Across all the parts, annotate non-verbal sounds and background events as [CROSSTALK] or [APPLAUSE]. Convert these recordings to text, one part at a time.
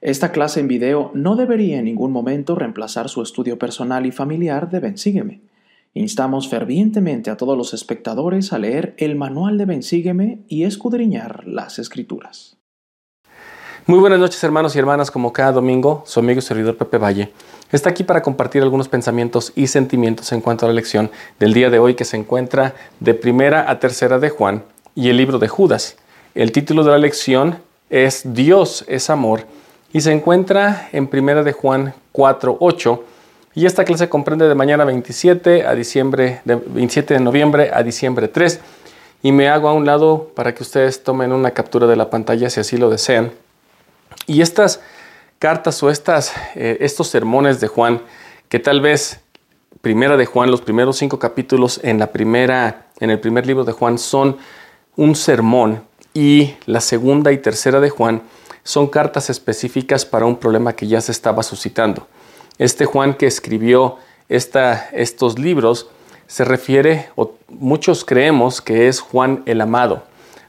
Esta clase en video no debería en ningún momento reemplazar su estudio personal y familiar de Bensígueme. Instamos fervientemente a todos los espectadores a leer el manual de Bensígueme y escudriñar las escrituras. Muy buenas noches hermanos y hermanas, como cada domingo, su amigo y servidor Pepe Valle está aquí para compartir algunos pensamientos y sentimientos en cuanto a la lección del día de hoy que se encuentra de primera a tercera de Juan y el libro de Judas. El título de la lección es Dios es amor y se encuentra en primera de Juan 4.8 y esta clase comprende de mañana 27 a diciembre de 27 de noviembre a diciembre 3 y me hago a un lado para que ustedes tomen una captura de la pantalla si así lo desean. Y estas cartas o estas, eh, estos sermones de Juan, que tal vez primera de Juan, los primeros cinco capítulos en, la primera, en el primer libro de Juan son un sermón y la segunda y tercera de Juan son cartas específicas para un problema que ya se estaba suscitando. Este Juan que escribió esta, estos libros se refiere, o muchos creemos que es Juan el Amado.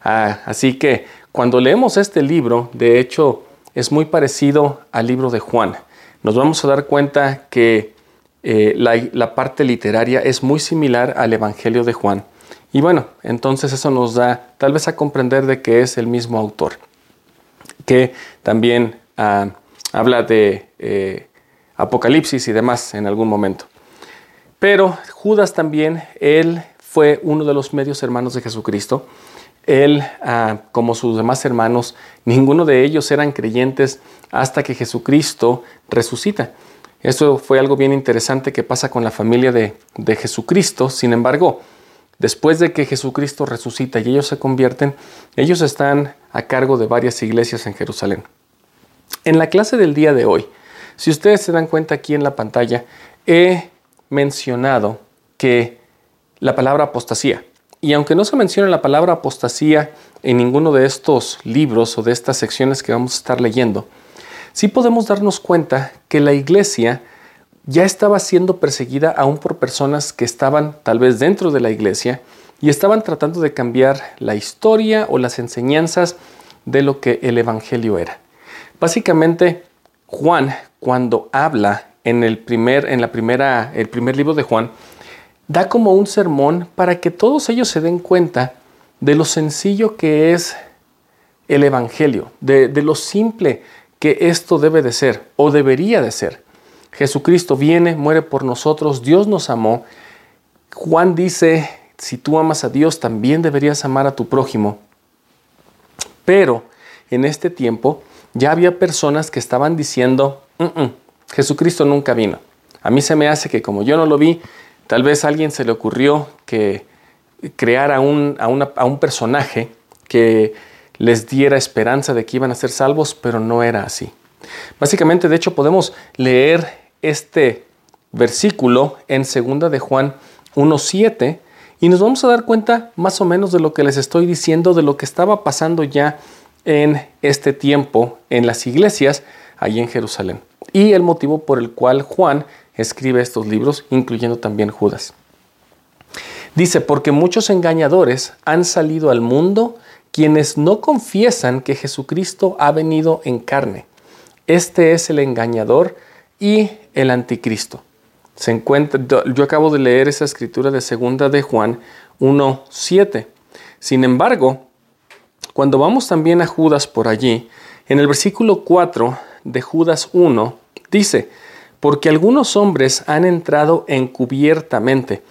Ah, así que cuando leemos este libro, de hecho, es muy parecido al libro de Juan. Nos vamos a dar cuenta que eh, la, parte literaria es muy similar al Evangelio de Juan. Y bueno, entonces eso nos da tal vez a comprender de que es el mismo autor, que también ah, habla de eh, Apocalipsis y demás en algún momento. Pero Judas también, él fue uno de los medios hermanos de Jesucristo él, ah, como sus demás hermanos, ninguno de ellos eran creyentes hasta que Jesucristo resucita. Eso fue algo bien interesante que pasa con la familia de, de Jesucristo. Sin embargo, después de que Jesucristo resucita y ellos se convierten, ellos están a cargo de varias iglesias en Jerusalén. En la clase del día de hoy, si ustedes se dan cuenta aquí en la pantalla, he mencionado que la palabra apostasía, y aunque no se menciona la palabra apostasía en ninguno de estos libros o de estas secciones que vamos a estar leyendo, sí podemos darnos cuenta que la iglesia ya estaba siendo perseguida aún por personas que estaban tal vez dentro de la iglesia y estaban tratando de cambiar la historia o las enseñanzas de lo que el evangelio era. Básicamente, Juan cuando habla en el primer en la primera el primer libro de Juan da como un sermón para que todos ellos se den cuenta de lo sencillo que es el Evangelio, de, lo simple que esto debe de ser o debería de ser. Jesucristo viene, muere por nosotros, Dios nos amó. Juan dice, si tú amas a Dios, también deberías amar a tu prójimo. Pero en este tiempo ya había personas que estaban diciendo, mm, mm, Jesucristo nunca vino. A mí se me hace que como yo no lo vi, Tal vez a alguien se le ocurrió que creara a un, a un personaje que les diera esperanza de que iban a ser salvos, pero no era así. Básicamente, de hecho, podemos leer este versículo en 2 de Juan 1.7 y nos vamos a dar cuenta más o menos de lo que les estoy diciendo, de lo que estaba pasando ya en este tiempo en las iglesias allí en Jerusalén. Y el motivo por el cual Juan escribe estos libros, incluyendo también Judas. Dice, porque muchos engañadores han salido al mundo quienes no confiesan que Jesucristo ha venido en carne. Este es el engañador y el anticristo. Se encuentra, yo acabo de leer esa escritura de segunda de Juan 1.7. Sin embargo, cuando vamos también a Judas por allí, en el versículo 4 de Judas 1, dice, porque algunos hombres han entrado encubiertamente.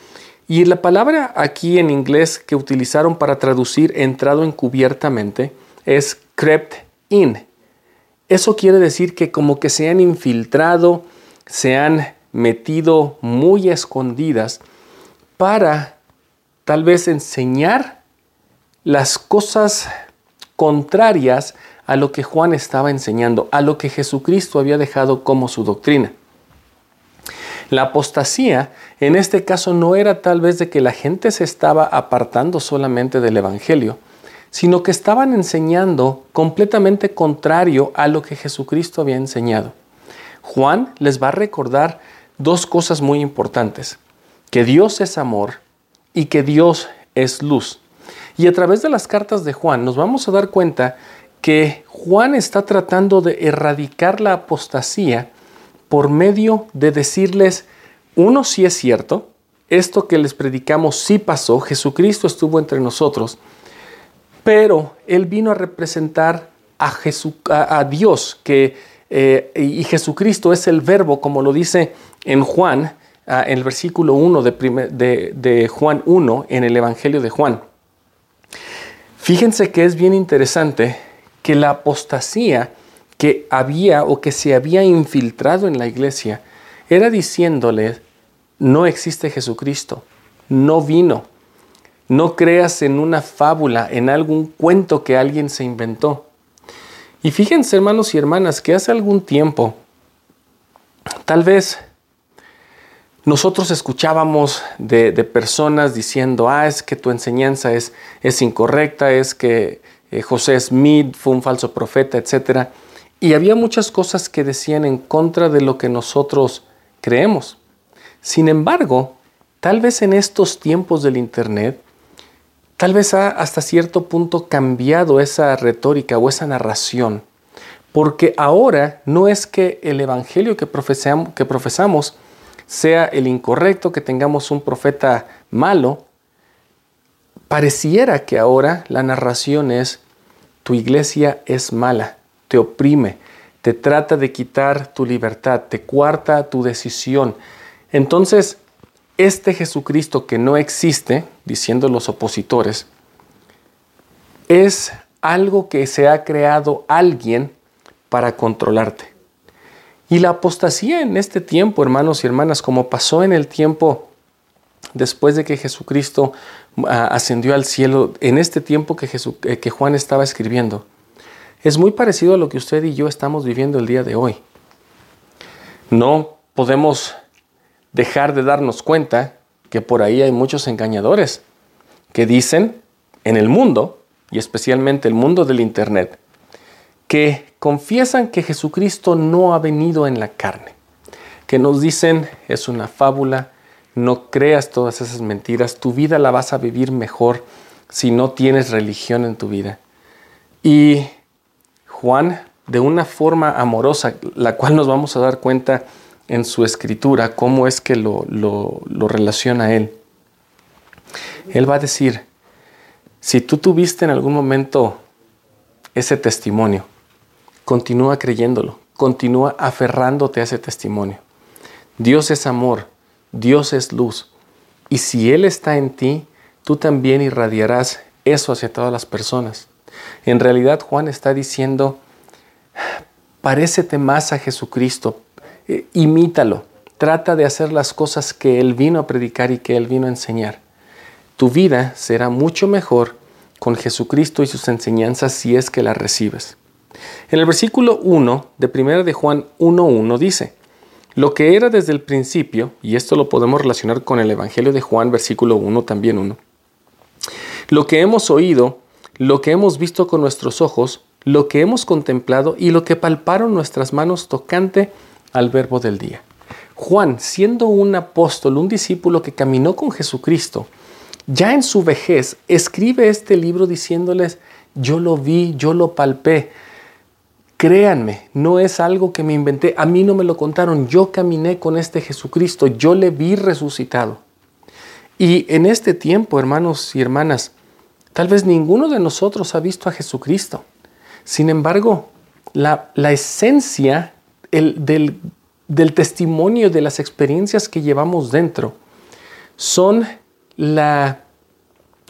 Y la palabra aquí en inglés que utilizaron para traducir entrado encubiertamente es crept in. Eso quiere decir que como que se han infiltrado, se han metido muy escondidas para tal vez enseñar las cosas contrarias a lo que Juan estaba enseñando, a lo que Jesucristo había dejado como su doctrina. La apostasía en este caso no era tal vez de que la gente se estaba apartando solamente del Evangelio, sino que estaban enseñando completamente contrario a lo que Jesucristo había enseñado. Juan les va a recordar dos cosas muy importantes, que Dios es amor y que Dios es luz. Y a través de las cartas de Juan nos vamos a dar cuenta que Juan está tratando de erradicar la apostasía por medio de decirles, uno sí es cierto, esto que les predicamos sí pasó, Jesucristo estuvo entre nosotros, pero Él vino a representar a, a, Dios, que, eh, y Jesucristo es el verbo, como lo dice en Juan, ah, en el versículo 1 de, de Juan 1, en el Evangelio de Juan. Fíjense que es bien interesante que la apostasía que había o que se había infiltrado en la iglesia era diciéndole, no existe Jesucristo, no vino, no creas en una fábula, en algún cuento que alguien se inventó. Y fíjense hermanos y hermanas que hace algún tiempo, tal vez nosotros escuchábamos de, personas diciendo, ah, es que tu enseñanza es, es incorrecta, es que eh, José Smith fue un falso profeta, etc. Y había muchas cosas que decían en contra de lo que nosotros creemos. Sin embargo, tal vez en estos tiempos del Internet, tal vez ha hasta cierto punto cambiado esa retórica o esa narración. Porque ahora no es que el Evangelio que profesamos, sea el incorrecto, que tengamos un profeta malo, pareciera que ahora la narración es, tu iglesia es mala, te oprime, te trata de quitar tu libertad, te cuarta tu decisión. Entonces, este Jesucristo que no existe, diciendo los opositores, es algo que se ha creado alguien para controlarte. Y la apostasía en este tiempo, hermanos y hermanas, como pasó en el tiempo después de que Jesucristo ah, ascendió al cielo, en este tiempo eh, que Juan estaba escribiendo, es muy parecido a lo que usted y yo estamos viviendo el día de hoy. No podemos dejar de darnos cuenta que por ahí hay muchos engañadores que dicen en el mundo, y especialmente el mundo del Internet, que confiesan que Jesucristo no ha venido en la carne, que nos dicen es una fábula, no creas todas esas mentiras, tu vida la vas a vivir mejor si no tienes religión en tu vida. Y Juan, de una forma amorosa, la cual nos vamos a dar cuenta en su escritura, cómo es que lo, lo, relaciona él. Él va a decir, si tú tuviste en algún momento ese testimonio, Continúa creyéndolo, continúa aferrándote a ese testimonio. Dios es amor, Dios es luz. Y si Él está en ti, tú también irradiarás eso hacia todas las personas. En realidad Juan está diciendo, parécete más a Jesucristo, eh, imítalo, trata de hacer las cosas que Él vino a predicar y que Él vino a enseñar. Tu vida será mucho mejor con Jesucristo y sus enseñanzas si es que las recibes. En el versículo 1 de 1 de Juan 1.1 dice, lo que era desde el principio, y esto lo podemos relacionar con el Evangelio de Juan, versículo 1, también 1, lo que hemos oído, lo que hemos visto con nuestros ojos, lo que hemos contemplado y lo que palparon nuestras manos tocante al verbo del día. Juan, siendo un apóstol, un discípulo que caminó con Jesucristo, ya en su vejez escribe este libro diciéndoles, yo lo vi, yo lo palpé, Créanme, no es algo que me inventé, a mí no me lo contaron, yo caminé con este Jesucristo, yo le vi resucitado. Y en este tiempo, hermanos y hermanas, tal vez ninguno de nosotros ha visto a Jesucristo. Sin embargo, la, esencia del, del testimonio de las experiencias que llevamos dentro son la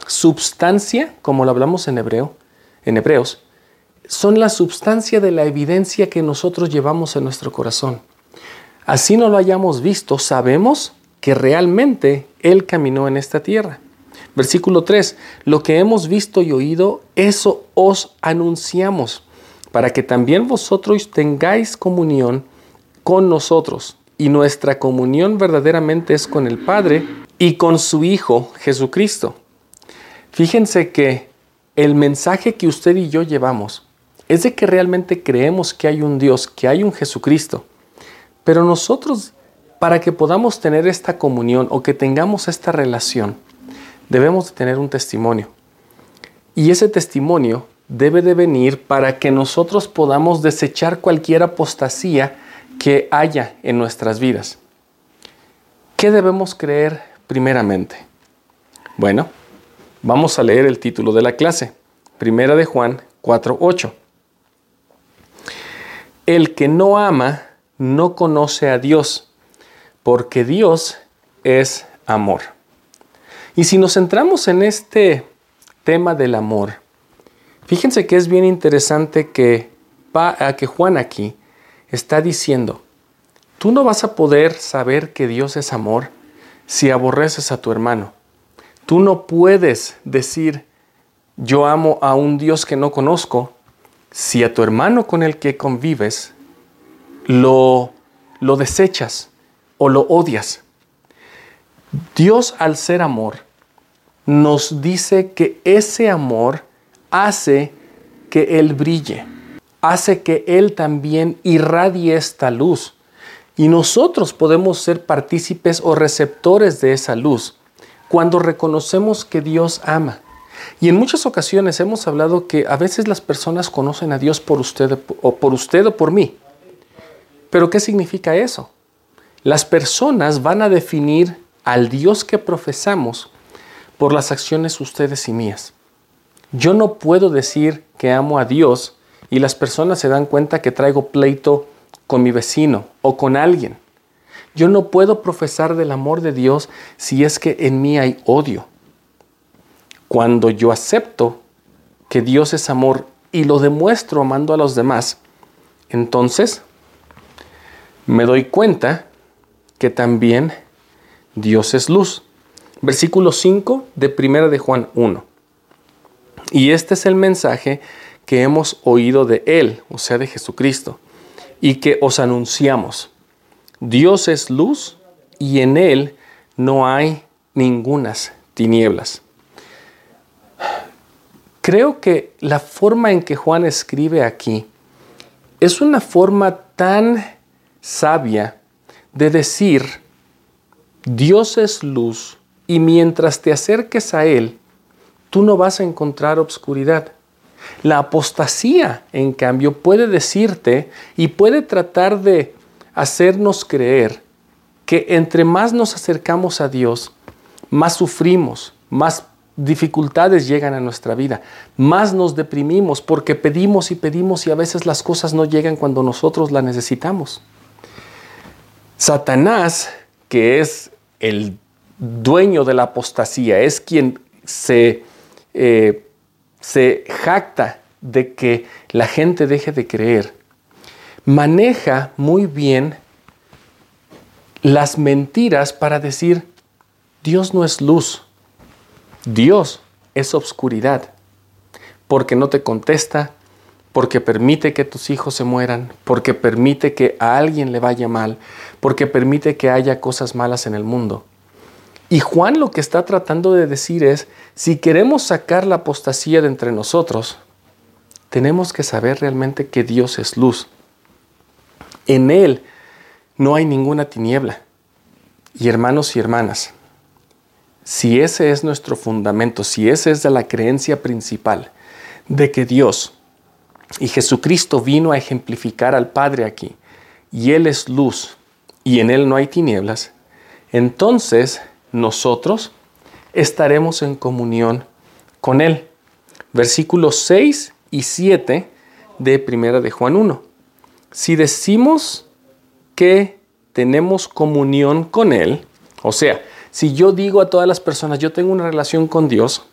substancia, como lo hablamos en hebreo, en hebreos, son la substancia de la evidencia que nosotros llevamos en nuestro corazón. Así no lo hayamos visto, sabemos que realmente Él caminó en esta tierra. Versículo 3, lo que hemos visto y oído, eso os anunciamos, para que también vosotros tengáis comunión con nosotros. Y nuestra comunión verdaderamente es con el Padre y con su Hijo Jesucristo. Fíjense que el mensaje que usted y yo llevamos es de que realmente creemos que hay un Dios, que hay un Jesucristo. Pero nosotros, para que podamos tener esta comunión o que tengamos esta relación, debemos de tener un testimonio. Y ese testimonio debe de venir para que nosotros podamos desechar cualquier apostasía que haya en nuestras vidas. ¿Qué debemos creer primeramente? Bueno, vamos a leer el título de la clase. Primera de Juan 4:8. El que no ama no conoce a Dios, porque Dios es amor. Y si nos centramos en este tema del amor, fíjense que es bien interesante que, que Juan aquí está diciendo, tú no vas a poder saber que Dios es amor si aborreces a tu hermano. Tú no puedes decir, yo amo a un Dios que no conozco, si a tu hermano con el que convives lo, lo desechas o lo odias. Dios al ser amor nos dice que ese amor hace que Él brille, hace que Él también irradie esta luz. Y nosotros podemos ser partícipes o receptores de esa luz cuando reconocemos que Dios ama. Y en muchas ocasiones hemos hablado que a veces las personas conocen a Dios por usted o por usted o por mí. Pero ¿qué significa eso? Las personas van a definir al Dios que profesamos por las acciones ustedes y mías. Yo no puedo decir que amo a Dios y las personas se dan cuenta que traigo pleito con mi vecino o con alguien. Yo no puedo profesar del amor de Dios si es que en mí hay odio. Cuando yo acepto que Dios es amor y lo demuestro amando a los demás, entonces me doy cuenta que también Dios es luz. Versículo 5 de Primera de Juan 1. Y este es el mensaje que hemos oído de Él, o sea, de Jesucristo, y que os anunciamos. Dios es luz y en Él no hay ningunas tinieblas. Creo que la forma en que Juan escribe aquí es una forma tan sabia de decir, Dios es luz y mientras te acerques a Él, tú no vas a encontrar obscuridad. La apostasía, en cambio, puede decirte y puede tratar de hacernos creer que entre más nos acercamos a Dios, más sufrimos, más dificultades llegan a nuestra vida, más nos deprimimos porque pedimos y pedimos y a veces las cosas no llegan cuando nosotros las necesitamos. Satanás, que es el dueño de la apostasía, es quien se, eh, se jacta de que la gente deje de creer, maneja muy bien las mentiras para decir, Dios no es luz, Dios es obscuridad, porque no te contesta, porque permite que tus hijos se mueran, porque permite que a alguien le vaya mal, porque permite que haya cosas malas en el mundo. Y Juan lo que está tratando de decir es, si queremos sacar la apostasía de entre nosotros, tenemos que saber realmente que Dios es luz. En Él no hay ninguna tiniebla. Y hermanos y hermanas, si ese es nuestro fundamento, si esa es la creencia principal de que Dios y Jesucristo vino a ejemplificar al Padre aquí, y Él es luz, y en Él no hay tinieblas, entonces nosotros estaremos en comunión con Él. Versículos 6 y 7 de Primera de Juan 1. Si decimos que tenemos comunión con Él, o sea, si yo digo a todas las personas, yo tengo una relación con Dios,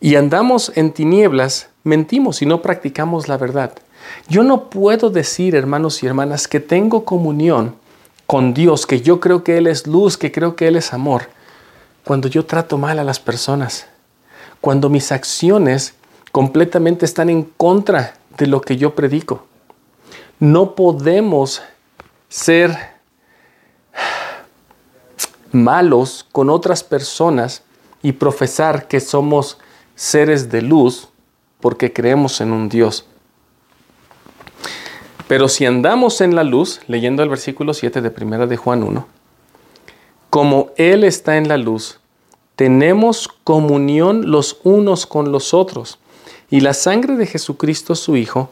y andamos en tinieblas, mentimos y no practicamos la verdad. Yo no puedo decir, hermanos y hermanas, que tengo comunión con Dios, que yo creo que Él es luz, que creo que Él es amor, cuando yo trato mal a las personas, cuando mis acciones completamente están en contra de lo que yo predico. No podemos ser malos con otras personas y profesar que somos seres de luz porque creemos en un Dios. Pero si andamos en la luz, leyendo el versículo 7 de primera de Juan 1, como Él está en la luz, tenemos comunión los unos con los otros. y la sangre de Jesucristo su Hijo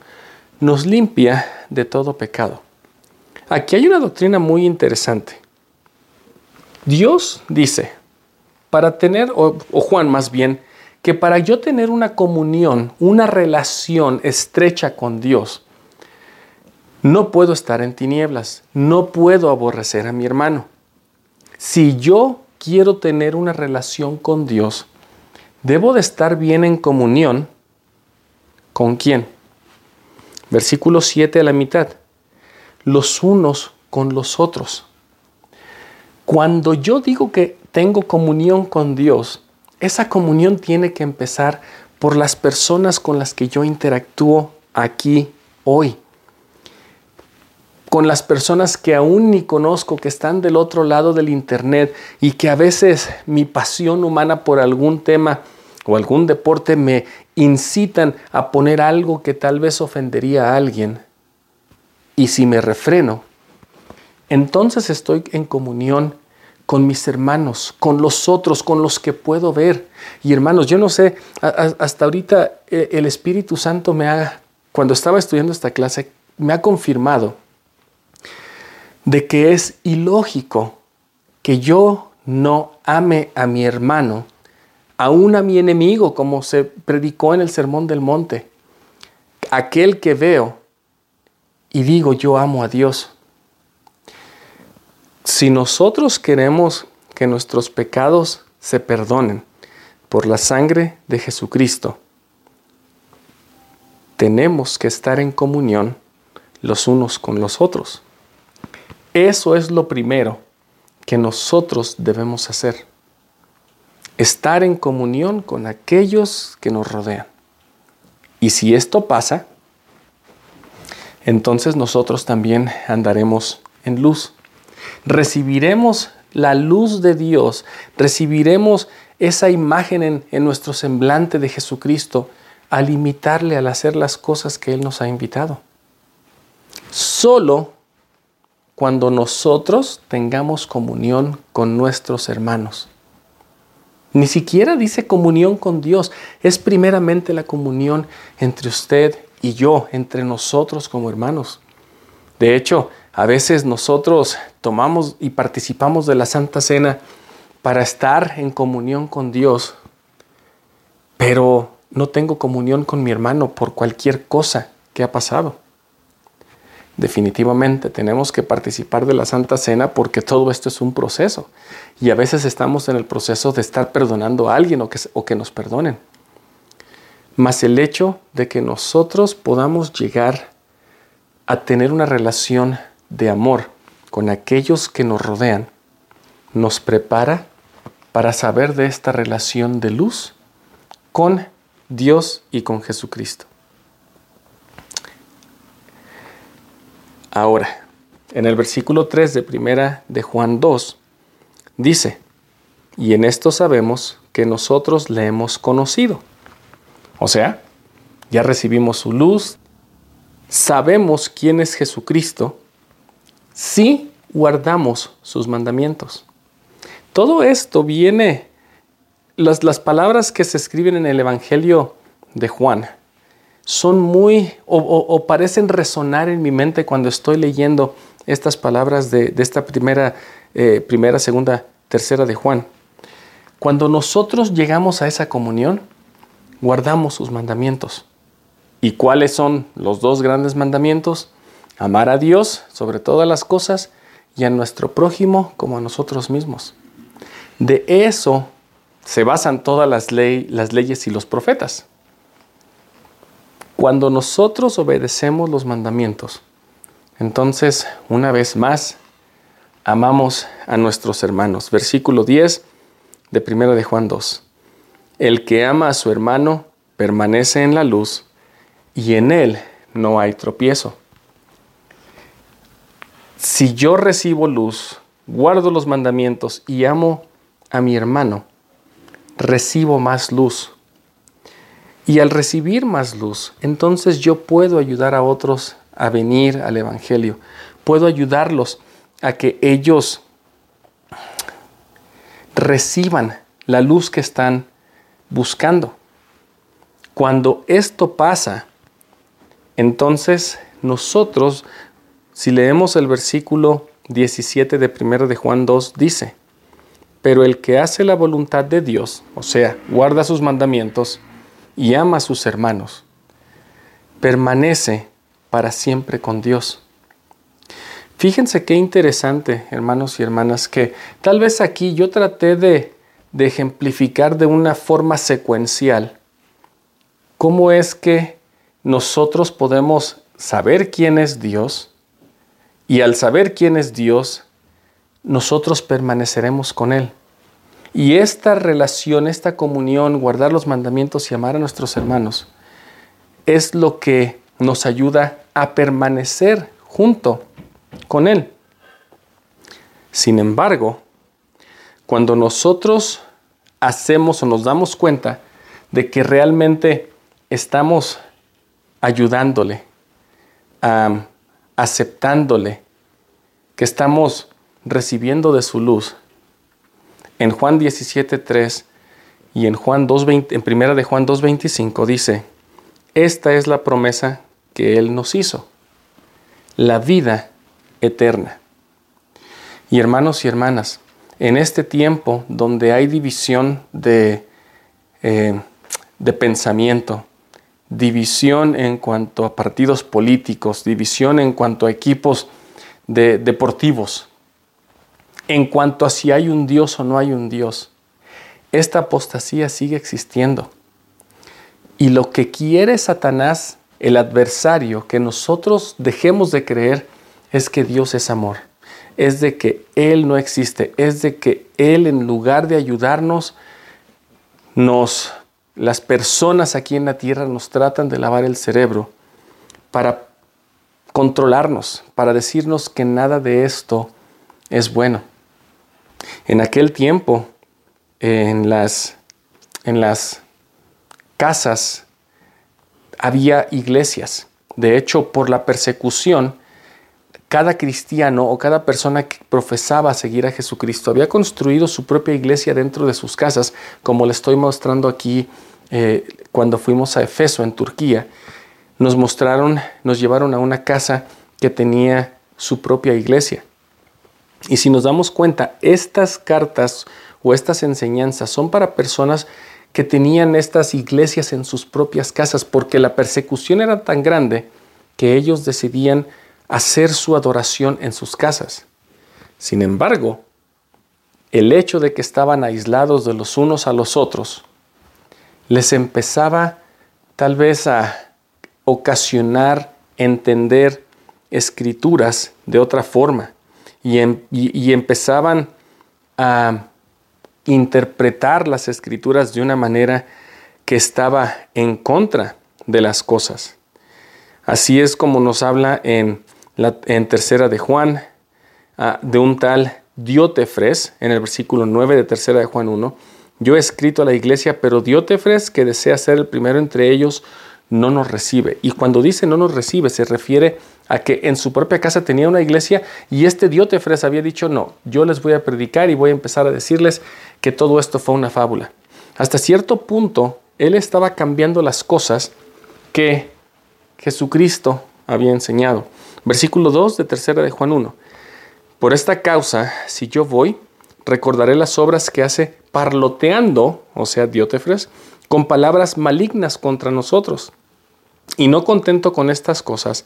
nos limpia de todo pecado. Aquí hay una doctrina muy interesante. Dios dice, para tener, o, Juan más bien, que para yo tener una comunión, una relación estrecha con Dios, no puedo estar en tinieblas, no puedo aborrecer a mi hermano. Si yo quiero tener una relación con Dios, debo de estar bien en comunión con quién? Versículo 7 a la mitad. Los unos con los otros. Cuando yo digo que tengo comunión con Dios, esa comunión tiene que empezar por las personas con las que yo interactúo aquí hoy. Con las personas que aún ni conozco, que están del otro lado del Internet y que a veces mi pasión humana por algún tema o algún deporte me incitan a poner algo que tal vez ofendería a alguien. Y si me refreno, entonces estoy en comunión con mis hermanos, con los otros, con los que puedo ver. Y hermanos, yo no sé, hasta ahorita eh, el Espíritu Santo me ha, cuando estaba estudiando esta clase, me ha confirmado de que es ilógico que yo no ame a mi hermano aún a mi enemigo, como se predicó en el Sermón del Monte, aquel que veo y digo yo amo a Dios. Si nosotros queremos que nuestros pecados se perdonen por la sangre de Jesucristo, tenemos que estar en comunión los unos con los otros. Eso es lo primero que nosotros debemos hacer estar en comunión con aquellos que nos rodean. Y si esto pasa, entonces nosotros también andaremos en luz. Recibiremos la luz de Dios, recibiremos esa imagen en, nuestro semblante de Jesucristo al imitarle, al hacer las cosas que Él nos ha invitado. Solo cuando nosotros tengamos comunión con nuestros hermanos. Ni siquiera dice comunión con Dios. Es primeramente la comunión entre usted y yo, entre nosotros como hermanos. De hecho, a veces nosotros tomamos y participamos de la Santa Cena para estar en comunión con Dios, pero no tengo comunión con mi hermano por cualquier cosa que ha pasado. Definitivamente tenemos que participar de la Santa Cena porque todo esto es un proceso. Y a veces estamos en el proceso de estar perdonando a alguien o que, o que nos perdonen. Mas el hecho de que nosotros podamos llegar a tener una relación de amor con aquellos que nos rodean, nos prepara para saber de esta relación de luz con Dios y con Jesucristo. Ahora, en el versículo 3 de primera de Juan 2, dice, y en esto sabemos que nosotros le hemos conocido. O sea, ya recibimos su luz, sabemos quién es Jesucristo, si guardamos sus mandamientos. Todo esto viene, las, las palabras que se escriben en el Evangelio de Juan, son muy o, parecen resonar en mi mente cuando estoy leyendo estas palabras de, esta primera, eh, primera, segunda, tercera de Juan. Cuando nosotros llegamos a esa comunión, guardamos sus mandamientos. ¿Y cuáles son los dos grandes mandamientos? Amar a Dios sobre todas las cosas y a nuestro prójimo como a nosotros mismos. De eso se basan todas las, las leyes y los profetas. Cuando nosotros obedecemos los mandamientos, entonces, una vez más, amamos a nuestros hermanos. Versículo 10 de 1 de Juan 2. El que ama a su hermano permanece en la luz y en él no hay tropiezo. Si yo recibo luz, guardo los mandamientos y amo a mi hermano, recibo más luz y al recibir más luz, entonces yo puedo ayudar a otros a venir al Evangelio. Puedo ayudarlos a que ellos reciban la luz que están buscando. Cuando esto pasa, entonces nosotros, si leemos el versículo 17 de 1 de Juan 2, dice, pero el que hace la voluntad de Dios, o sea, guarda sus mandamientos y ama a sus hermanos, permanece para siempre con Dios. Fíjense qué interesante, hermanos y hermanas, que tal vez aquí yo traté de, de ejemplificar de una forma secuencial cómo es que nosotros podemos saber quién es Dios y al saber quién es Dios, nosotros permaneceremos con Él. Y esta relación, esta comunión, guardar los mandamientos y amar a nuestros hermanos, es lo que nos ayuda a permanecer junto con Él. Sin embargo, cuando nosotros hacemos o nos damos cuenta de que realmente estamos ayudándole, aceptándole, que estamos recibiendo de su luz. En Juan 17.3 y en, Juan 2, en primera de Juan 2.25 dice, esta es la promesa que Él nos hizo, la vida eterna. Y hermanos y hermanas, en este tiempo donde hay división de, eh, de pensamiento, división en cuanto a partidos políticos, división en cuanto a equipos de, deportivos, en cuanto a si hay un Dios o no hay un Dios. Esta apostasía sigue existiendo. Y lo que quiere Satanás, el adversario, que nosotros dejemos de creer, es que Dios es amor. Es de que Él no existe. Es de que Él, en lugar de ayudarnos, nos las personas aquí en la tierra nos tratan de lavar el cerebro para controlarnos, para decirnos que nada de esto es bueno. En aquel tiempo, en las, en las casas había iglesias. De hecho, por la persecución, cada cristiano o cada persona que profesaba seguir a Jesucristo había construido su propia iglesia dentro de sus casas, como le estoy mostrando aquí eh, cuando fuimos a Efeso, en Turquía. Nos mostraron, nos llevaron a una casa que tenía su propia iglesia. Y si nos damos cuenta, estas cartas o estas enseñanzas son para personas que tenían estas iglesias en sus propias casas, porque la persecución era tan grande que ellos decidían hacer su adoración en sus casas. Sin embargo, el hecho de que estaban aislados de los unos a los otros les empezaba tal vez a ocasionar entender escrituras de otra forma y, em, y empezaban a interpretar las escrituras de una manera que estaba en contra de las cosas. Así es como nos habla en en tercera de Juan, ah, de un tal Diótefres, en el versículo 9 de tercera de Juan 1. Yo he escrito a la iglesia, pero Diótefres, que desea ser el primero entre ellos, no nos recibe. Y cuando dice no nos recibe, se refiere a que en su propia casa tenía una iglesia y este Diótefres había dicho, no, yo les voy a predicar y voy a empezar a decirles que todo esto fue una fábula. Hasta cierto punto, él estaba cambiando las cosas que Jesucristo había enseñado. Versículo 2 de tercera de Juan 1. Por esta causa, si yo voy, recordaré las obras que hace parloteando, o sea, Diótefres, con palabras malignas contra nosotros. Y no contento con estas cosas,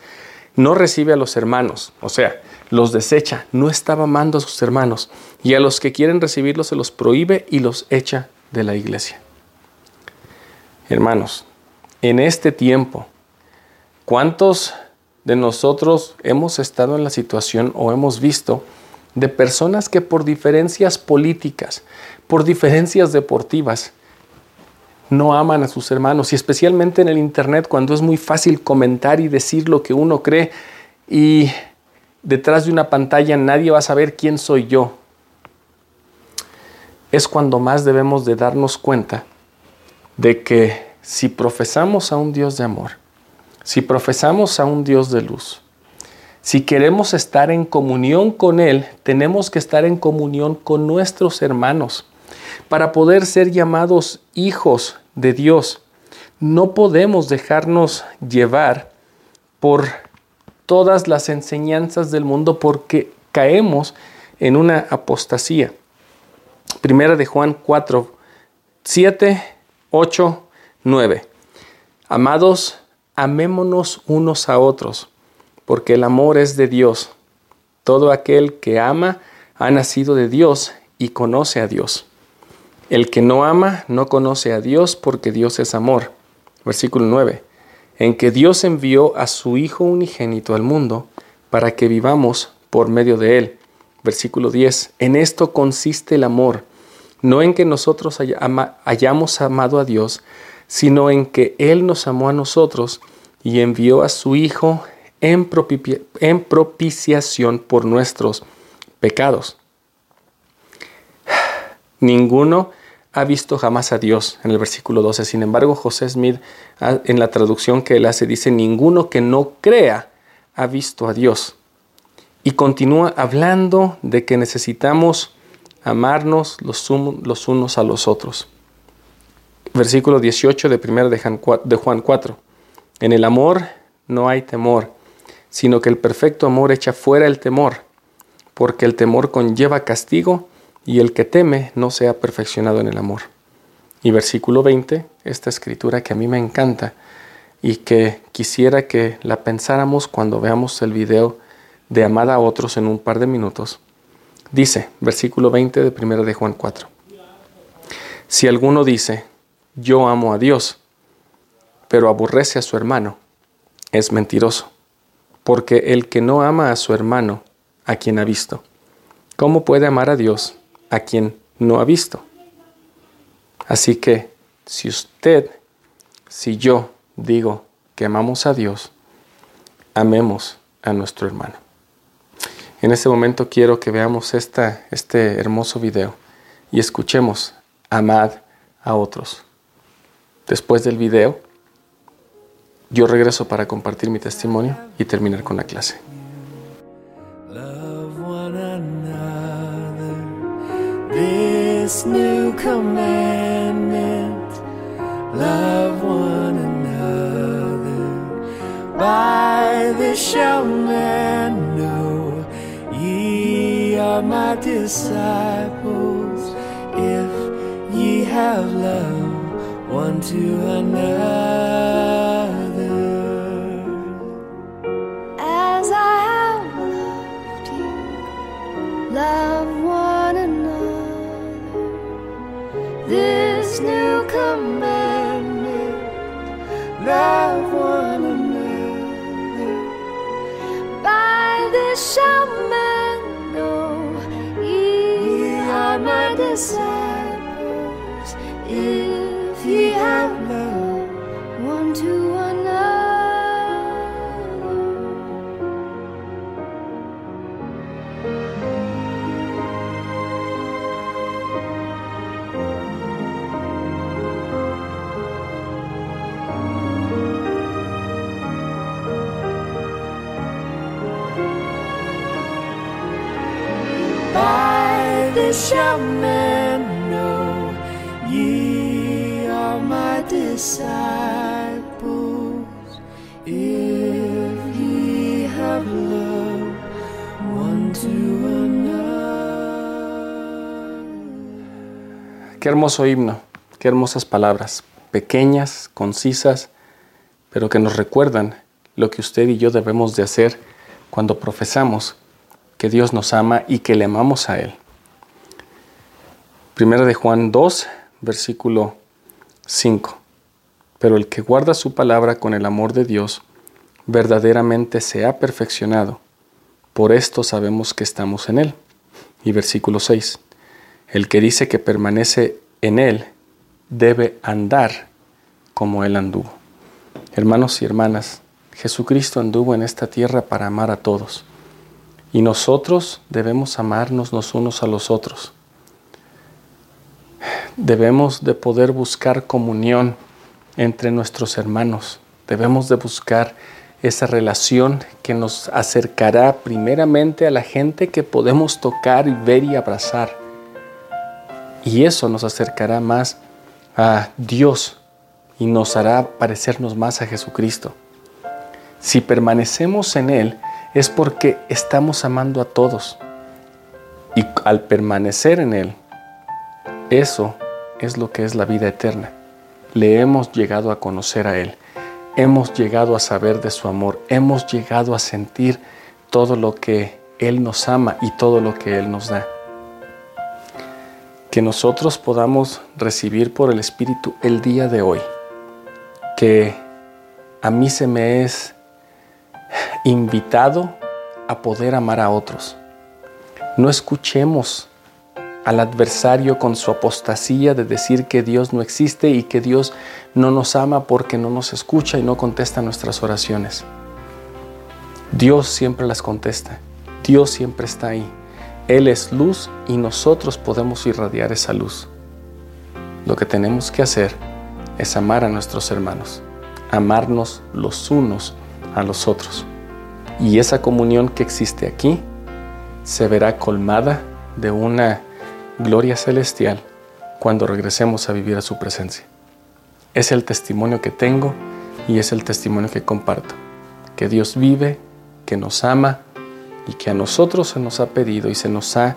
no recibe a los hermanos, o sea, los desecha, no estaba amando a sus hermanos, y a los que quieren recibirlos se los prohíbe y los echa de la iglesia. Hermanos, en este tiempo, ¿cuántos de nosotros hemos estado en la situación o hemos visto de personas que por diferencias políticas, por diferencias deportivas, no aman a sus hermanos y especialmente en el Internet cuando es muy fácil comentar y decir lo que uno cree y detrás de una pantalla nadie va a saber quién soy yo. Es cuando más debemos de darnos cuenta de que si profesamos a un Dios de amor, si profesamos a un Dios de luz, si queremos estar en comunión con Él, tenemos que estar en comunión con nuestros hermanos para poder ser llamados hijos de Dios. no podemos dejarnos llevar por todas las enseñanzas del mundo porque caemos en una apostasía. Primera de Juan 4, 7, 8, 9. Amados, amémonos unos a otros, porque el amor es de Dios. Todo aquel que ama ha nacido de Dios y conoce a Dios. El que no ama no conoce a Dios porque Dios es amor. Versículo 9. En que Dios envió a su Hijo unigénito al mundo para que vivamos por medio de él. Versículo 10. En esto consiste el amor, no en que nosotros hayamos amado a Dios, sino en que Él nos amó a nosotros y envió a su Hijo en, propiciación por nuestros pecados. [SIGHS] Ninguno ha visto jamás a Dios en el versículo 12. Sin embargo, José Smith ah, en la traducción que él hace dice, ninguno que no crea ha visto a Dios. Y continúa hablando de que necesitamos amarnos los, los unos a los otros. Versículo 18 de 1 de Juan 4. En el amor no hay temor, sino que el perfecto amor echa fuera el temor, porque el temor conlleva castigo y el que teme no se ha perfeccionado en el amor. Y versículo 20, esta escritura que a mí me encanta y que quisiera que la pensáramos cuando veamos el video de Amada a otros en un par de minutos. Dice, versículo 20 de 1 de Juan 4. Si alguno dice, yo amo a Dios, pero aborrece a su hermano, es mentiroso, porque el que no ama a su hermano, a quien ha visto, ¿cómo puede amar a Dios a quien no ha visto? Así que, si usted, si yo digo que amamos a Dios, amemos a nuestro hermano. En este momento quiero que veamos esta, este hermoso video y escuchemos Amad a otros. Después del video, yo regreso para compartir mi testimonio y terminar con la clase. This new commandment, love one another. By this shall man know ye are my disciples if ye have love one to another. As I have loved you, love New commandment, love one another. By this shall men know ye are my disciples. He have Qué hermoso himno, qué hermosas palabras, pequeñas, concisas, pero que nos recuerdan lo que usted y yo debemos de hacer cuando profesamos que Dios nos ama y que le amamos a Él. Primera de Juan 2, versículo 5. Pero el que guarda su palabra con el amor de Dios, verdaderamente se ha perfeccionado. Por esto sabemos que estamos en Él. Y versículo 6. El que dice que permanece en Él, debe andar como Él anduvo. Hermanos y hermanas, Jesucristo anduvo en esta tierra para amar a todos. Y nosotros debemos amarnos los unos a los otros debemos de poder buscar comunión entre nuestros hermanos. Debemos de buscar esa relación que nos acercará primeramente a la gente que podemos tocar y ver y abrazar. Y eso nos acercará más a Dios y nos hará parecernos más a Jesucristo. Si permanecemos en Él es porque estamos amando a todos. Y al permanecer en Él, eso es lo que es la vida eterna. Le hemos llegado a conocer a Él, hemos llegado a saber de su amor, hemos llegado a sentir todo lo que Él nos ama y todo lo que Él nos da. Que nosotros podamos recibir por el Espíritu el día de hoy, que a mí se me es invitado a poder amar a otros. No escuchemos al adversario con su apostasía de decir que Dios no existe y que Dios no nos ama porque no nos escucha y no contesta nuestras oraciones. Dios siempre las contesta. Dios siempre está ahí. Él es luz y nosotros podemos irradiar esa luz. Lo que tenemos que hacer es amar a nuestros hermanos, amarnos los unos a los otros. Y esa comunión que existe aquí se verá colmada de una gloria celestial cuando regresemos a vivir a su presencia. Es el testimonio que tengo y es el testimonio que comparto. Que Dios vive, que nos ama y que a nosotros se nos ha pedido y se nos ha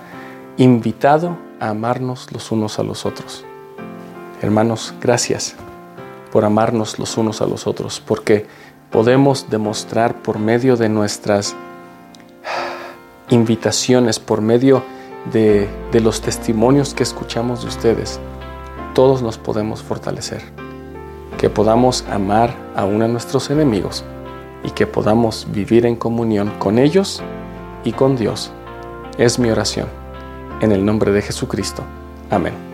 invitado a amarnos los unos a los otros. Hermanos, gracias por amarnos los unos a los otros, porque podemos demostrar por medio de nuestras invitaciones, por medio de, los testimonios que escuchamos de ustedes, todos nos podemos fortalecer. Que podamos amar aún a nuestros enemigos y que podamos vivir en comunión con ellos y con Dios. Es mi oración. En el nombre de Jesucristo. Amén.